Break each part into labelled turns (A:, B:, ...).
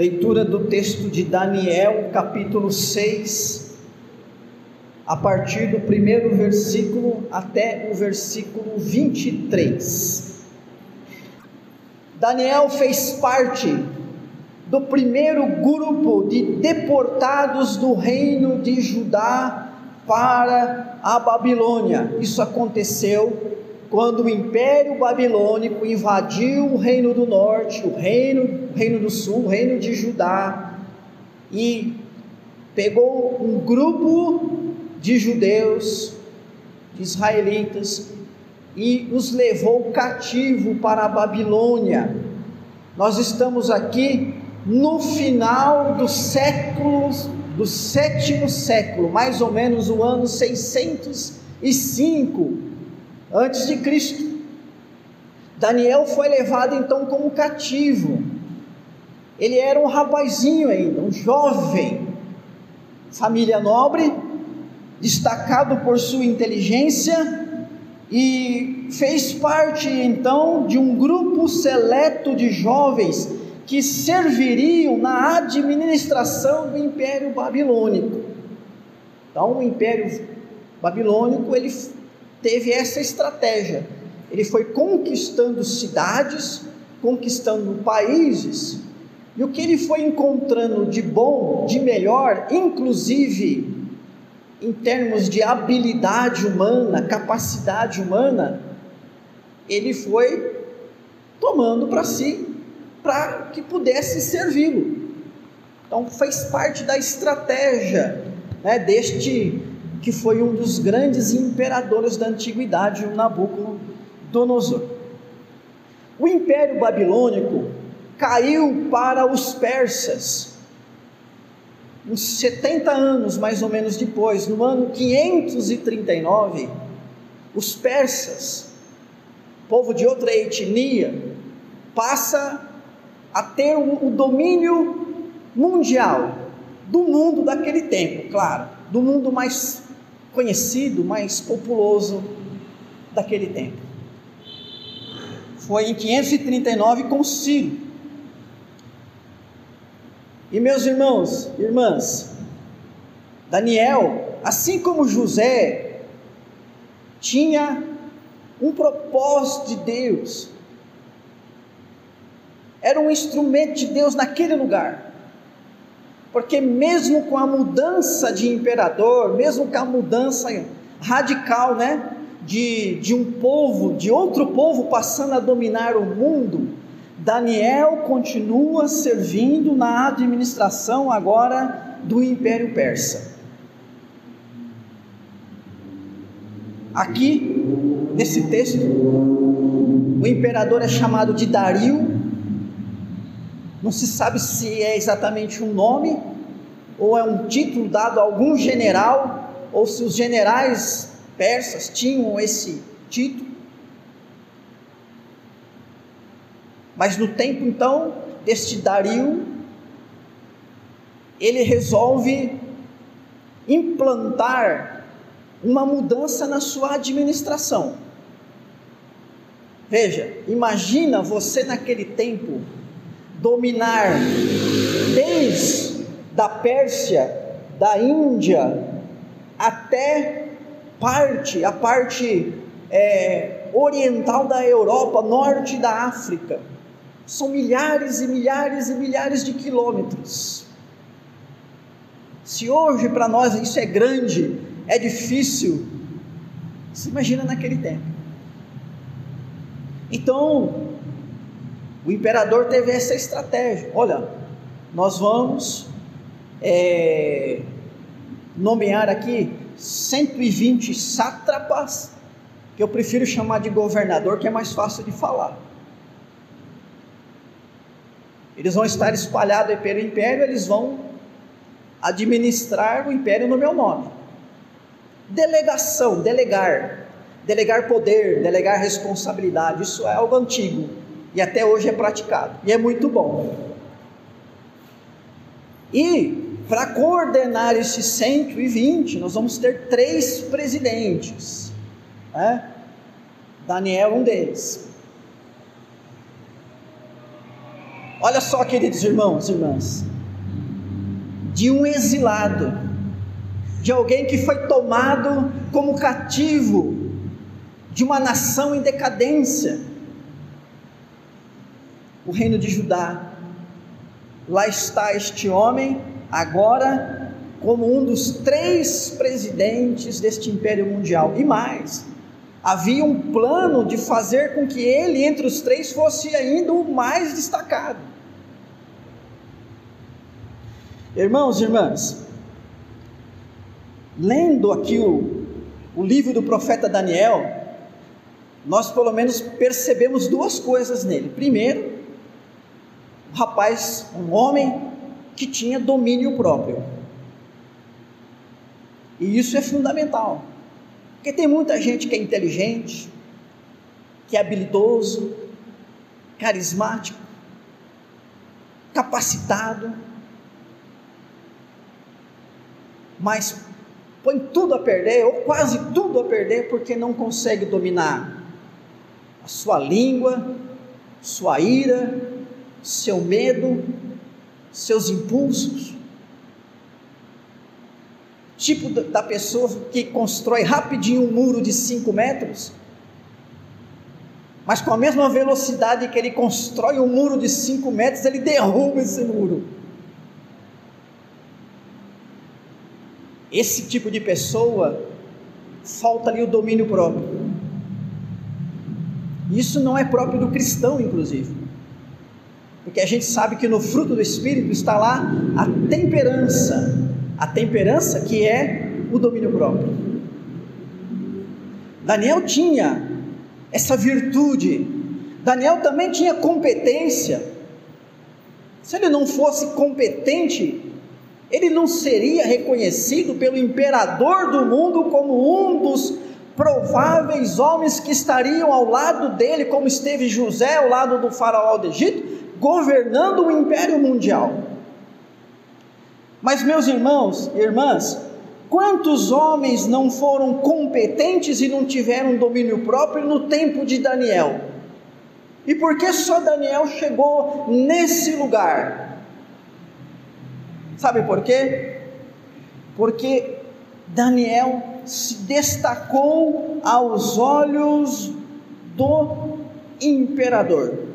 A: Leitura do texto de Daniel, capítulo 6, a partir do primeiro versículo até o versículo 23. Daniel fez parte do primeiro grupo de deportados do reino de Judá para a Babilônia. Isso aconteceu quando o Império Babilônico invadiu o reino do norte, o reino, o reino do sul, o reino de Judá e pegou um grupo de judeus, de israelitas e os levou cativo para a Babilônia. Nós estamos aqui no final do século, do sétimo século, mais ou menos o ano 605 antes de Cristo. Daniel foi levado então como cativo. Ele era um rapazinho ainda, um jovem, família nobre, destacado por sua inteligência e fez parte então de um grupo seleto de jovens que serviriam na administração do Império Babilônico. Então, o Império Babilônico ele teve essa estratégia. Ele foi conquistando cidades, conquistando países, e o que ele foi encontrando de bom, de melhor, inclusive em termos de habilidade humana, capacidade humana, ele foi tomando para si, para que pudesse servi-lo. Então fez parte da estratégia né, deste que foi um dos grandes imperadores da antiguidade, o Nabucodonosor. O Império Babilônico caiu para os persas, uns 70 anos mais ou menos depois, no ano 539, os persas, povo de outra etnia, passa a ter o domínio mundial do mundo daquele tempo, claro, do mundo mais conhecido, mais populoso daquele tempo. Foi em 539 com Ciro. E meus irmãos, irmãs, Daniel, assim como José, tinha um propósito de Deus, era um instrumento de Deus naquele lugar. Porque mesmo com a mudança de imperador, mesmo com a mudança radical, né, de, de um povo, de outro povo passando a dominar o mundo, Daniel continua servindo na administração agora do Império Persa. Aqui, nesse texto, o imperador é chamado de Dario, não se sabe se é exatamente um nome ou é um título dado a algum general ou se os generais persas tinham esse título. Mas no tempo então deste Dario, ele resolve implantar uma mudança na sua administração. Veja, imagina você naquele tempo dominar desde da Pérsia, da Índia, até parte, a parte é, oriental da Europa, norte da África. São milhares e milhares e milhares de quilômetros. Se hoje para nós isso é grande, é difícil, se imagina naquele tempo. Então, o imperador teve essa estratégia: olha, nós vamos é, nomear aqui 120 sátrapas, que eu prefiro chamar de governador, que é mais fácil de falar. Eles vão estar espalhados pelo império, eles vão administrar o império no meu nome. Delegação, delegar, delegar poder, delegar responsabilidade, isso é algo antigo e até hoje é praticado, e é muito bom. E para coordenar esses 120, nós vamos ter três presidentes. Né? Daniel, um deles. Olha só, queridos irmãos e irmãs, de um exilado, de alguém que foi tomado como cativo de uma nação em decadência, o reino de Judá. Lá está este homem, agora como um dos três presidentes deste império mundial. E mais, havia um plano de fazer com que ele, entre os três, fosse ainda o mais destacado. Irmãos e irmãs, lendo aqui o, o livro do profeta Daniel, nós pelo menos percebemos duas coisas nele. Primeiro, rapaz, um homem que tinha domínio próprio. E isso é fundamental. Porque tem muita gente que é inteligente, que é habilidoso, carismático, capacitado, mas põe tudo a perder, ou quase tudo a perder, porque não consegue dominar a sua língua, sua ira, seu medo, seus impulsos tipo da pessoa que constrói rapidinho um muro de 5 metros, mas com a mesma velocidade que ele constrói um muro de 5 metros, ele derruba esse muro. Esse tipo de pessoa, falta ali o domínio próprio. Isso não é próprio do cristão, inclusive. Porque a gente sabe que no fruto do Espírito está lá a temperança, a temperança que é o domínio próprio. Daniel tinha essa virtude, Daniel também tinha competência. Se ele não fosse competente, ele não seria reconhecido pelo imperador do mundo como um dos prováveis homens que estariam ao lado dele, como esteve José ao lado do faraó do Egito, governando o império mundial. Mas, meus irmãos e irmãs, quantos homens não foram competentes e não tiveram domínio próprio no tempo de Daniel? E por que só Daniel chegou nesse lugar? Sabe por quê? Porque Daniel se destacou aos olhos do imperador.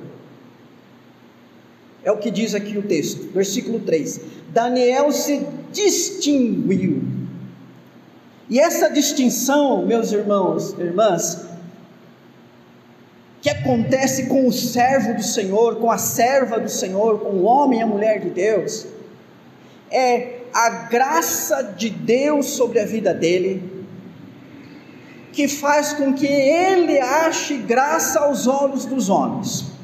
A: É o que diz aqui o texto, versículo 3. Daniel se distinguiu. E essa distinção, meus irmãos, irmãs, que acontece com o servo do Senhor, com a serva do Senhor, com o homem e a mulher de Deus, é a graça de Deus sobre a vida dele, que faz com que ele ache graça aos olhos dos homens.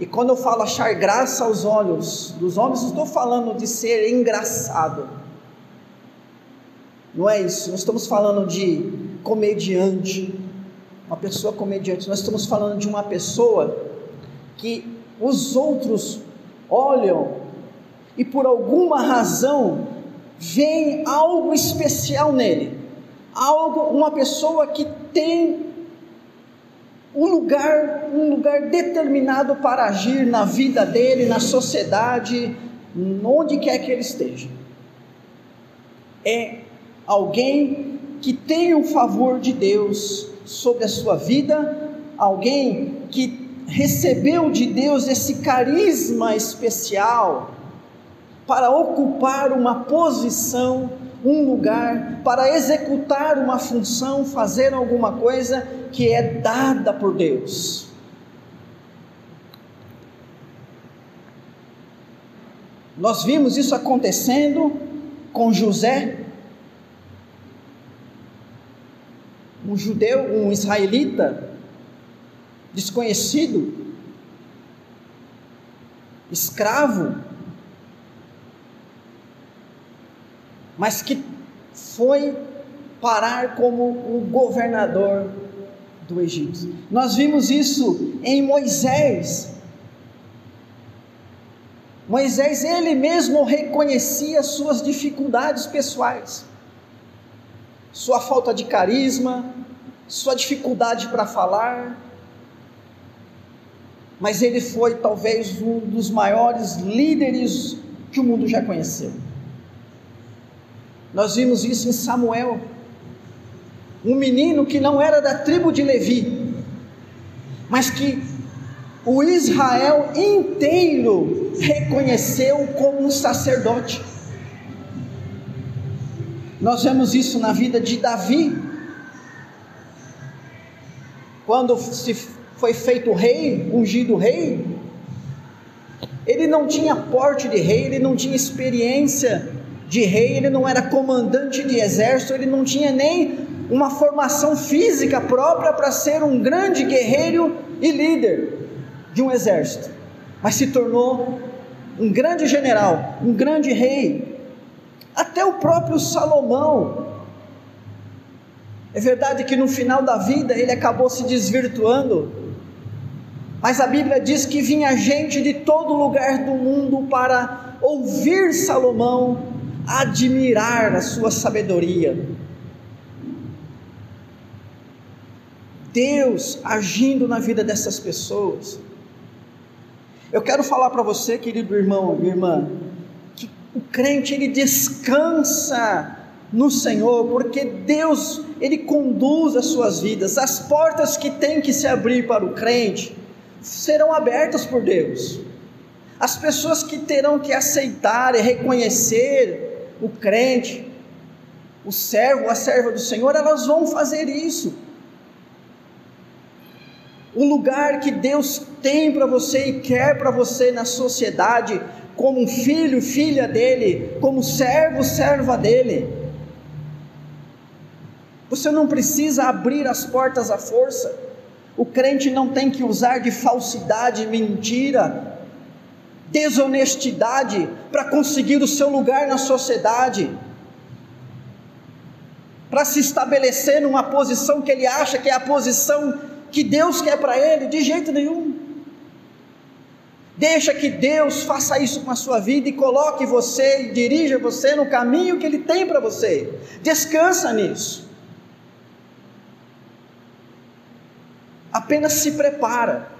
A: E quando eu falo achar graça aos olhos dos homens, não estou falando de ser engraçado. Não é isso. Nós estamos falando de comediante, uma pessoa comediante. Nós estamos falando de uma pessoa que os outros olham e por alguma razão vem algo especial nele. Algo, uma pessoa que tem um lugar, um lugar determinado para agir na vida dele, na sociedade, onde quer que ele esteja. É alguém que tem o favor de Deus sobre a sua vida, alguém que recebeu de Deus esse carisma especial para ocupar uma posição, um lugar, para executar uma função, fazer alguma coisa que é dada por Deus. Nós vimos isso acontecendo com José, um judeu, um israelita, desconhecido, escravo, mas que foi parar como o governador do Egito. Nós vimos isso em Moisés. Moisés, ele mesmo reconhecia suas dificuldades pessoais, sua falta de carisma, sua dificuldade para falar. mas ele foi talvez um dos maiores líderes que o mundo já conheceu. Nós vimos isso em Samuel, um menino que não era da tribo de Levi, mas que o Israel inteiro reconheceu como um sacerdote. Nós vemos isso na vida de Davi, quando se foi feito rei, ungido rei, ele não tinha porte de rei, ele não tinha experiência de rei, ele não era comandante de exército, ele não tinha nem uma formação física própria para ser um grande guerreiro e líder de um exército, mas se tornou um grande general, um grande rei. Até o próprio Salomão é verdade que no final da vida ele acabou se desvirtuando, mas a Bíblia diz que vinha gente de todo lugar do mundo para ouvir Salomão, admirar a sua sabedoria. Deus agindo na vida dessas pessoas. Eu quero falar para você, querido irmão e irmã, que o crente ele descansa no Senhor, porque Deus, Ele conduz as suas vidas, as portas que tem que se abrir para o crente serão abertas por Deus. As pessoas que terão que aceitar e reconhecer o crente, o servo, a serva do Senhor, elas vão fazer isso. O lugar que Deus tem para você e quer para você na sociedade, como filho, filha dele, como servo, serva dele você não precisa abrir as portas à força. O crente não tem que usar de falsidade, mentira, desonestidade para conseguir o seu lugar na sociedade, para se estabelecer numa posição que ele acha que é a posição que Deus quer para ele, de jeito nenhum. Deixa que Deus faça isso com a sua vida e coloque você e dirija você no caminho que Ele tem para você. Descansa nisso. apenas se prepara.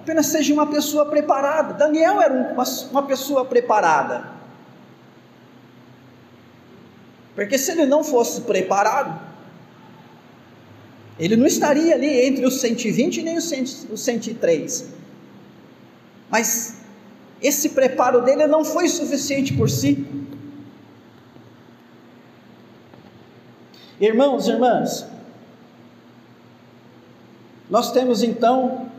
A: Apenas seja uma pessoa preparada. Daniel era uma, uma pessoa preparada. Porque se ele não fosse preparado, ele não estaria ali entre os 120 nem os 103. Mas esse preparo dele não foi suficiente por si. Irmãos irmãs, nós temos então,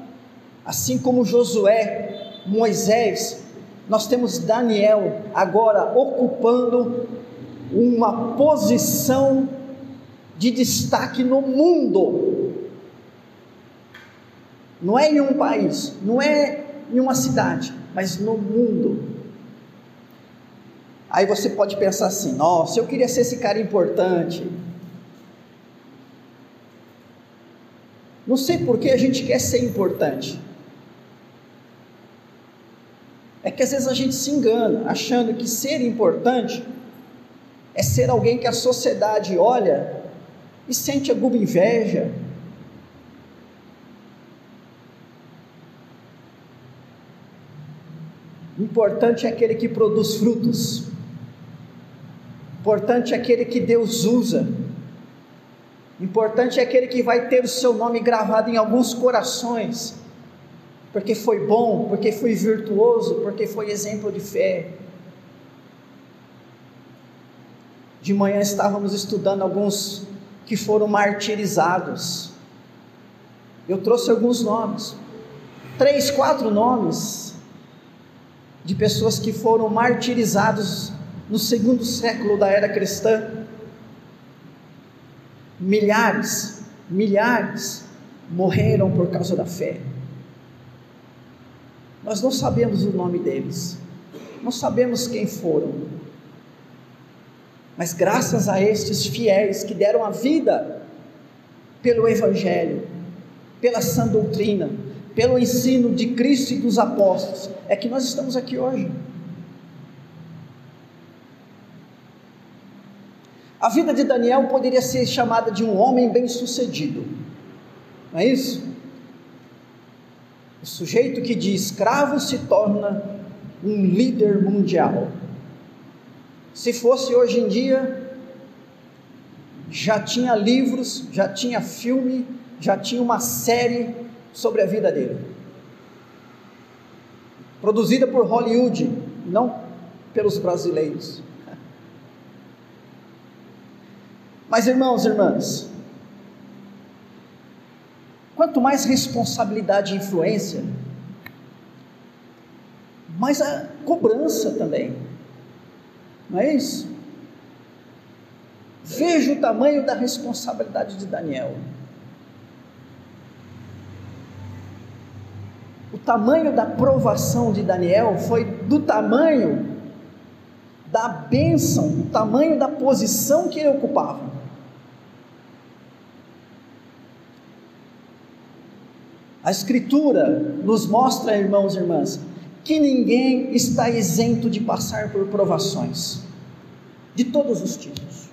A: assim como Josué, Moisés, nós temos Daniel agora ocupando uma posição de destaque no mundo. Não é em um país, não é em uma cidade, mas no mundo. Aí você pode pensar assim: nossa, eu queria ser esse cara importante, Não sei por que a gente quer ser importante. É que às vezes a gente se engana, achando que ser importante é ser alguém que a sociedade olha e sente alguma inveja. Importante é aquele que produz frutos. Importante é aquele que Deus usa. Importante é aquele que vai ter o seu nome gravado em alguns corações, porque foi bom, porque foi virtuoso, porque foi exemplo de fé. De manhã estávamos estudando alguns que foram martirizados. Eu trouxe alguns nomes, três, quatro nomes de pessoas que foram martirizados no segundo século da era cristã milhares, milhares morreram por causa da fé. Nós não sabemos o nome deles, não sabemos quem foram, mas graças a estes fiéis que deram a vida pelo Evangelho, pela sã doutrina, pelo ensino de Cristo e dos apóstolos, é que nós estamos aqui hoje. A vida de Daniel poderia ser chamada de um homem bem-sucedido. Não é isso? O sujeito que de escravo se torna um líder mundial. Se fosse hoje em dia, já tinha livros, já tinha filme, já tinha uma série sobre a vida dele. Produzida por Hollywood, não pelos brasileiros. Mas irmãos e irmãs, quanto mais responsabilidade e influência, mais a cobrança também. Não é isso? Veja o tamanho da responsabilidade de Daniel. O tamanho da provação de Daniel foi do tamanho da bênção, o tamanho da posição que ele ocupava. A Escritura nos mostra, irmãos e irmãs, que ninguém está isento de passar por provações, de todos os tipos.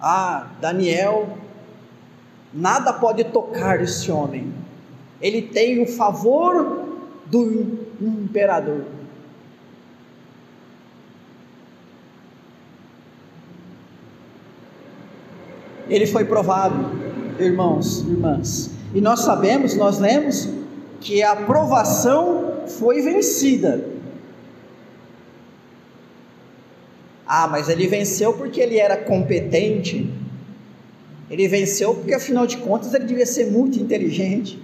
A: Ah, Daniel, nada pode tocar esse homem, ele tem o favor do imperador. Ele foi provado, irmãos, irmãs, e nós sabemos, nós lemos que a provação foi vencida. Ah, mas ele venceu porque ele era competente. Ele venceu porque, afinal de contas, ele devia ser muito inteligente.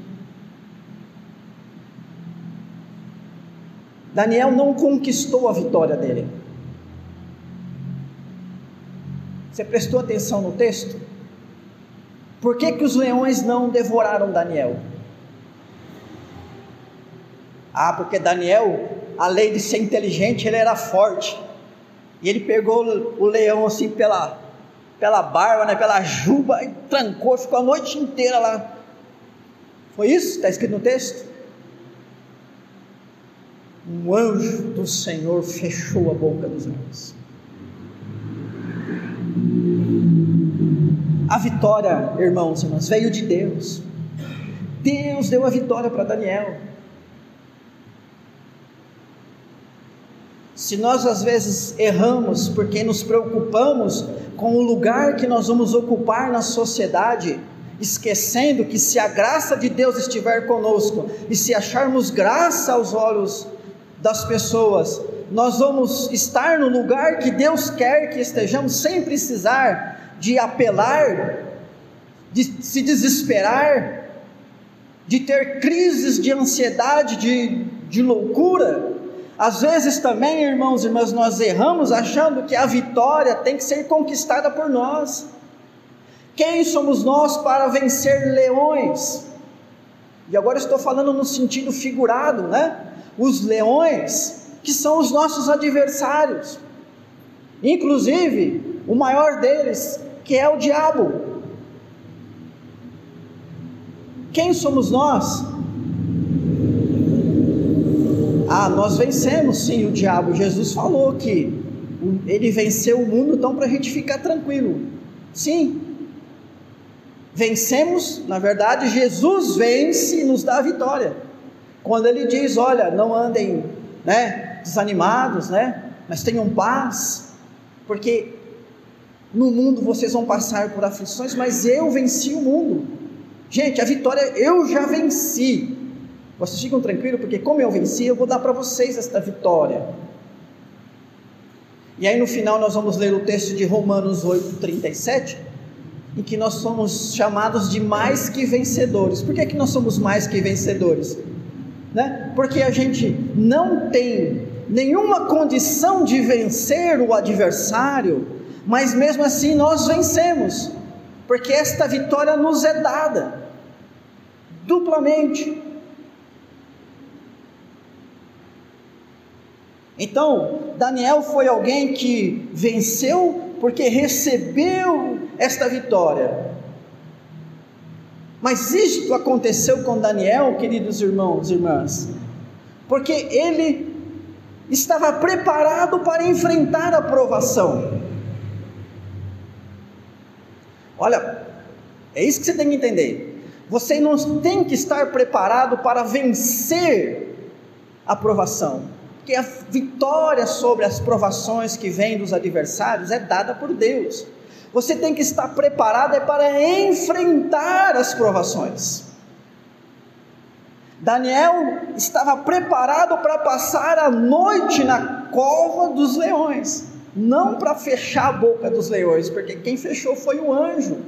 A: Daniel não conquistou a vitória dele. Você prestou atenção no texto? Por que, que os leões não devoraram Daniel? Ah, porque Daniel, além de ser inteligente, ele era forte. E ele pegou o leão assim pela, pela barba, né, pela juba, e trancou, ficou a noite inteira lá. Foi isso? Está escrito no texto? Um anjo do Senhor fechou a boca dos leões. A vitória, irmãos e irmãs, veio de Deus. Deus deu a vitória para Daniel. Se nós às vezes erramos porque nos preocupamos com o lugar que nós vamos ocupar na sociedade, esquecendo que se a graça de Deus estiver conosco e se acharmos graça aos olhos das pessoas, nós vamos estar no lugar que Deus quer que estejamos sem precisar de apelar, de se desesperar, de ter crises de ansiedade, de, de loucura. Às vezes também, irmãos e irmãs, nós erramos achando que a vitória tem que ser conquistada por nós. Quem somos nós para vencer leões? E agora estou falando no sentido figurado, né? Os leões, que são os nossos adversários. Inclusive, o maior deles, que é o diabo. Quem somos nós ah, nós vencemos sim o diabo. Jesus falou que ele venceu o mundo, então para a gente ficar tranquilo. Sim, vencemos, na verdade, Jesus vence e nos dá a vitória. Quando ele diz: Olha, não andem né, desanimados, né, mas tenham paz, porque no mundo vocês vão passar por aflições, mas eu venci o mundo. Gente, a vitória eu já venci. Vocês ficam tranquilos, porque como eu venci, eu vou dar para vocês esta vitória. E aí no final nós vamos ler o texto de Romanos 8, 37, em que nós somos chamados de mais que vencedores. Por que, que nós somos mais que vencedores? Né? Porque a gente não tem nenhuma condição de vencer o adversário, mas mesmo assim nós vencemos, porque esta vitória nos é dada duplamente. Então, Daniel foi alguém que venceu porque recebeu esta vitória. Mas isto aconteceu com Daniel, queridos irmãos e irmãs, porque ele estava preparado para enfrentar a provação. Olha, É isso que você tem que entender. Você não tem que estar preparado para vencer a provação, porque a vitória sobre as provações que vêm dos adversários é dada por Deus. Você tem que estar preparado é para enfrentar as provações. Daniel estava preparado para passar a noite na cova dos leões, não para fechar a boca dos leões, porque quem fechou foi o anjo.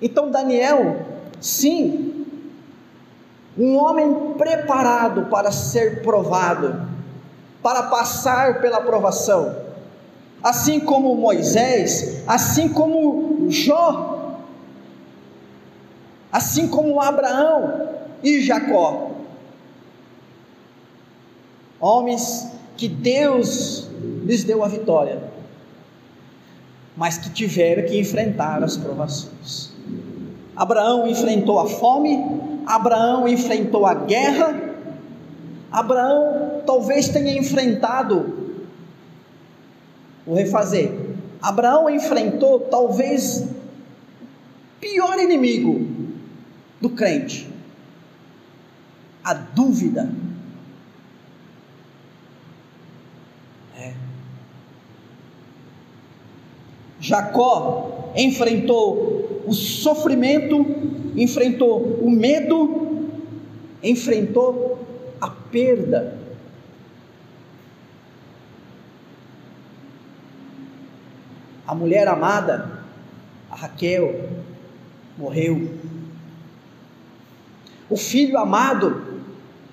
A: Então, Daniel, sim, um homem preparado para ser provado, para passar pela provação, assim como Moisés, assim como Jó, assim como Abraão e Jacó. Homens que Deus lhes deu a vitória, mas que tiveram que enfrentar as provações. Abraão enfrentou a fome, Abraão enfrentou a guerra, Abraão talvez tenha enfrentado, vou refazer, Abraão enfrentou talvez pior inimigo do crente? A dúvida. Jacó enfrentou o sofrimento, enfrentou o medo, enfrentou a perda. A mulher amada, a Raquel, morreu o filho amado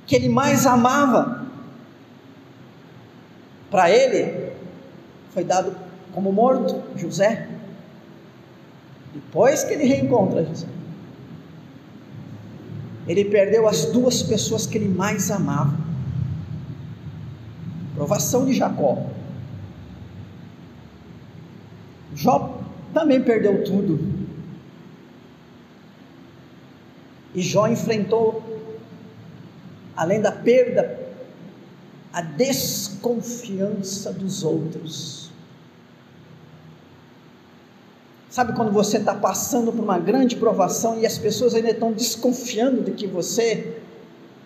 A: que ele mais amava, para ele foi dado como morto, José. Depois que ele reencontra José, ele perdeu as duas pessoas que ele mais amava. Provação de Jacó. Jó também perdeu tudo. E Jó enfrentou, além da perda, a desconfiança dos outros. Sabe quando você está passando por uma grande provação e as pessoas ainda estão desconfiando de que você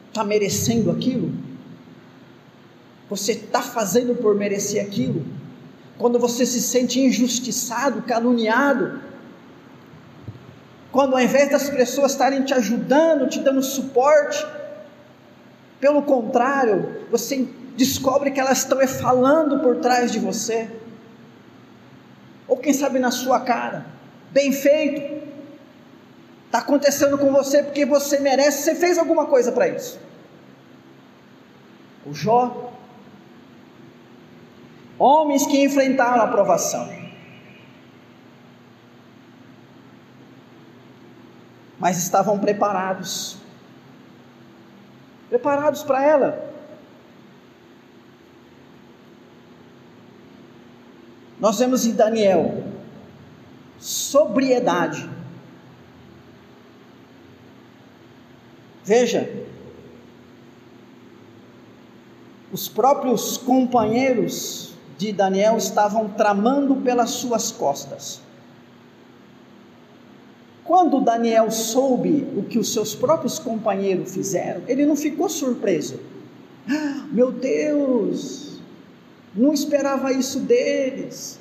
A: está merecendo aquilo? Você está fazendo por merecer aquilo? Quando você se sente injustiçado, caluniado, quando ao invés das pessoas estarem te ajudando, te dando suporte, pelo contrário, você descobre que elas estão falando por trás de você, ou quem sabe na sua cara, bem feito, está acontecendo com você porque você merece, você fez alguma coisa para isso. O Jó, homens que enfrentaram a provação, mas estavam preparados. Preparados para ela. Nós vemos em Daniel sobriedade. Veja, os próprios companheiros de Daniel estavam tramando pelas suas costas. Quando Daniel soube o que os seus próprios companheiros fizeram, ele não ficou surpreso. Ah, meu Deus, não esperava isso deles.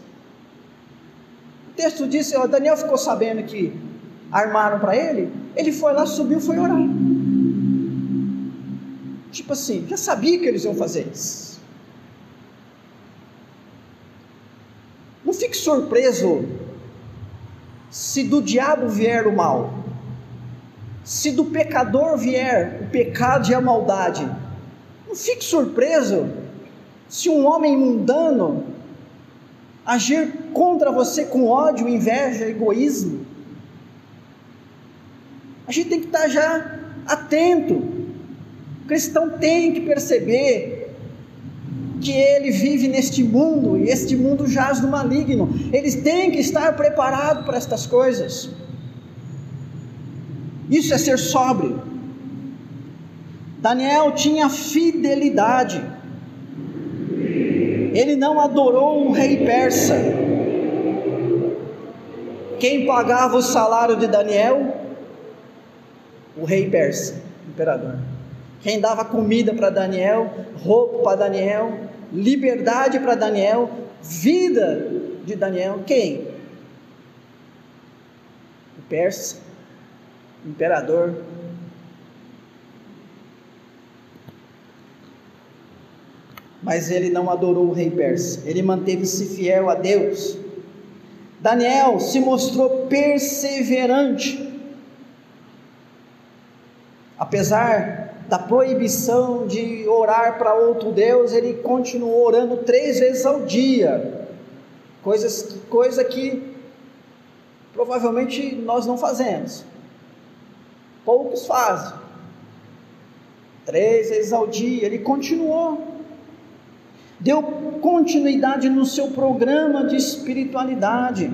A: O texto diz: ó, Daniel ficou sabendo que armaram para ele, ele foi lá, subiu, foi orar. Tipo assim, já sabia que eles iam fazer isso. Não fique surpreso se do diabo vier o mal, se do pecador vier o pecado e a maldade, não fique surpreso se um homem mundano agir contra você com ódio, inveja, egoísmo. A gente tem que estar já atento. O cristão tem que perceber que ele vive neste mundo e este mundo jaz no maligno. Eles têm que estar preparados para estas coisas. Isso é ser sóbrio. Daniel tinha fidelidade. Ele não adorou o rei persa. quem pagava o salário de Daniel? O rei persa, imperador. Quem dava comida para Daniel, roupa para Daniel, liberdade para Daniel, vida de Daniel, quem? O persa, imperador. Mas ele não adorou o rei persa, ele manteve-se fiel a Deus. Daniel se mostrou perseverante. Apesar da proibição de orar para outro Deus, ele continuou orando três vezes ao dia. Coisas, coisa que provavelmente nós não fazemos. Poucos fazem. Três vezes ao dia, ele continuou deu continuidade no seu programa de espiritualidade.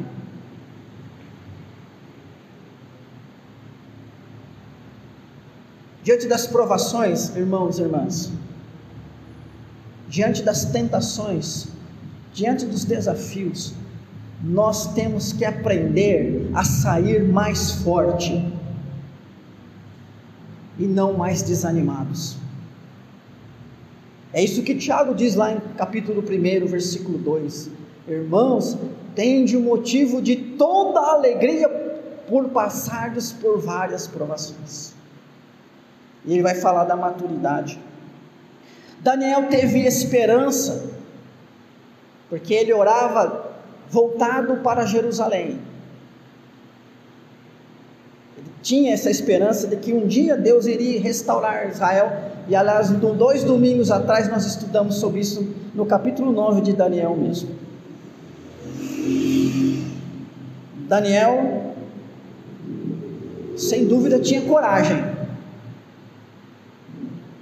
A: Diante das provações, irmãos e irmãs, diante das tentações, diante dos desafios, nós temos que aprender a sair mais forte e não mais desanimados. É isso que Tiago diz lá em capítulo 1, versículo 2. Irmãos, tende o motivo de toda alegria por passardes por várias provações. E ele vai falar da maturidade. Daniel teve esperança, porque ele orava voltado para Jerusalém. Tinha essa esperança de que um dia Deus iria restaurar Israel e aliás, dois domingos atrás nós estudamos sobre isso no capítulo 9 de Daniel mesmo. Daniel, sem dúvida, tinha coragem.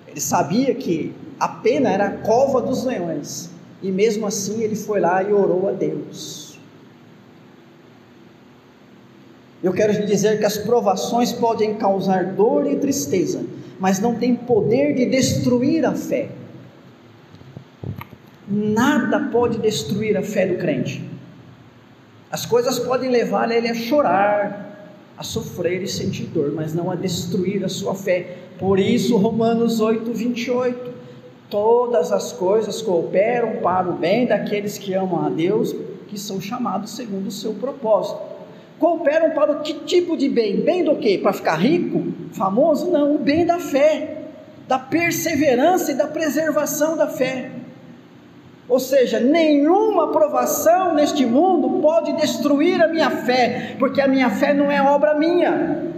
A: Ele sabia que a pena era a cova dos leões. E mesmo assim ele foi lá e orou a Deus. Eu quero lhe dizer que as provações podem causar dor e tristeza, mas não tem poder de destruir a fé. Nada pode destruir a fé do crente. As coisas podem levar ele a chorar, a sofrer e sentir dor, mas não a destruir a sua fé. Por isso, Romanos 8, 28. Todas as coisas cooperam para o bem daqueles que amam a Deus, que são chamados segundo o seu propósito cooperam para o que tipo de bem? Bem do que? Para ficar rico, famoso? Não, o bem da fé, da perseverança e da preservação da fé. Ou seja, nenhuma provação neste mundo pode destruir a minha fé, porque a minha fé não é obra minha.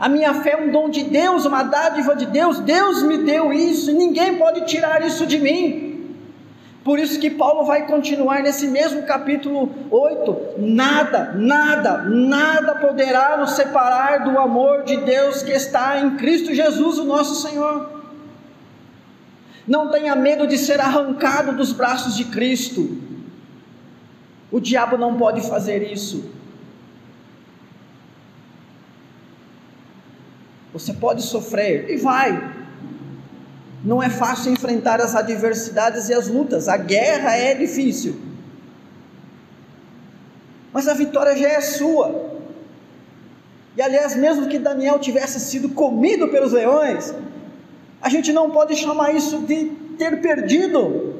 A: A minha fé é um dom de Deus, uma dádiva de Deus. Deus me deu isso e ninguém pode tirar isso de mim. Por isso que Paulo vai continuar nesse mesmo capítulo 8: nada, nada, nada poderá nos separar do amor de Deus que está em Cristo Jesus, o nosso Senhor. Não tenha medo de ser arrancado dos braços de Cristo. O diabo não pode fazer isso. Você pode sofrer e vai, não é fácil enfrentar as adversidades e as lutas, a guerra é difícil. Mas a vitória já é sua. E aliás, mesmo que Daniel tivesse sido comido pelos leões, a gente não pode chamar isso de ter perdido,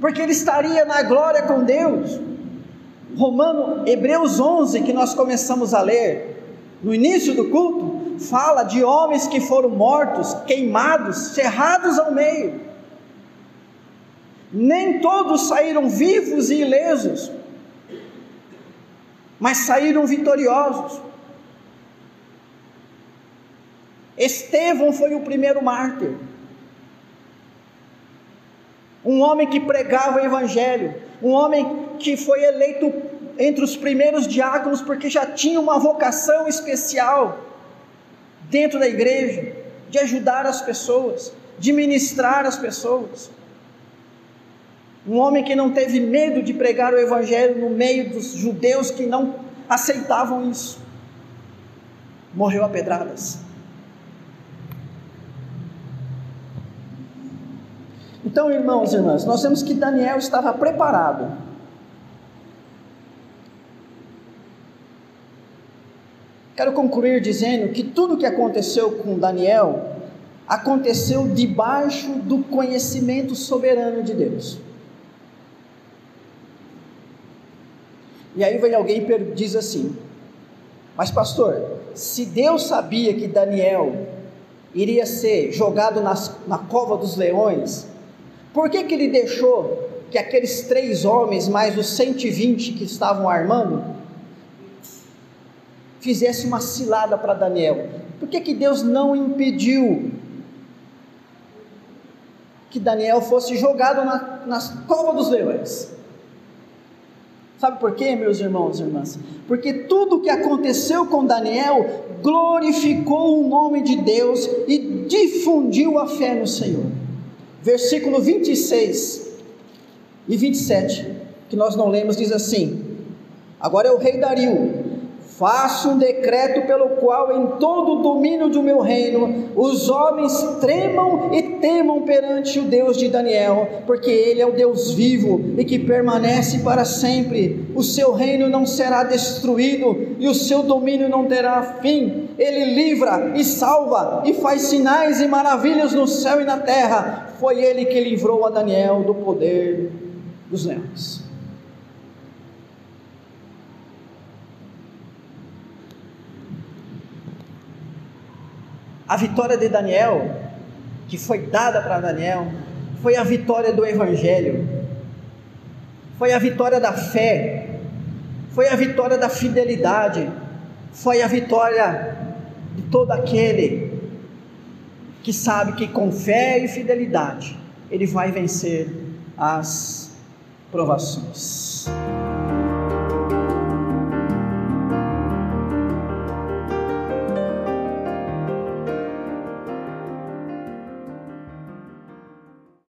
A: porque ele estaria na glória com Deus. Romano, Hebreus 11, que nós começamos a ler no início do culto, fala de homens que foram mortos, queimados, cerrados ao meio. Nem todos saíram vivos e ilesos, mas saíram vitoriosos. Estevão foi o primeiro mártir. Um homem que pregava o evangelho, um homem que foi eleito entre os primeiros diáconos porque já tinha uma vocação especial dentro da igreja, de ajudar as pessoas, de ministrar as pessoas. Um homem que não teve medo de pregar o evangelho no meio dos judeus que não aceitavam isso. Morreu a pedradas. Então, irmãos e irmãs, nós vemos que Daniel estava preparado Quero concluir dizendo que tudo o que aconteceu com Daniel aconteceu debaixo do conhecimento soberano de Deus. E aí vem alguém e diz assim: Mas, pastor, se Deus sabia que Daniel iria ser jogado nas, na cova dos leões, por que, que ele deixou que aqueles três homens, mais os 120 que estavam armando, fizesse uma cilada para Daniel? Por que, que Deus não impediu que Daniel fosse jogado na, nas cova dos leões? Sabe por quê, meus irmãos e irmãs? Porque tudo o que aconteceu com Daniel glorificou o nome de Deus e difundiu a fé no Senhor. Versículo 26 e 27, que nós não lemos, diz assim: Agora é o rei Dario Faço um decreto pelo qual, em todo o domínio do meu reino, os homens tremam e temam perante o Deus de Daniel, porque ele é o Deus vivo e que permanece para sempre. O seu reino não será destruído e o seu domínio não terá fim. Ele livra e salva e faz sinais e maravilhas no céu e na terra. Foi ele que livrou a Daniel do poder dos leões. A vitória de Daniel, que foi dada para Daniel, foi a vitória do Evangelho, foi a vitória da fé, foi a vitória da fidelidade, foi a vitória de todo aquele que sabe que com fé e fidelidade ele vai vencer as provações.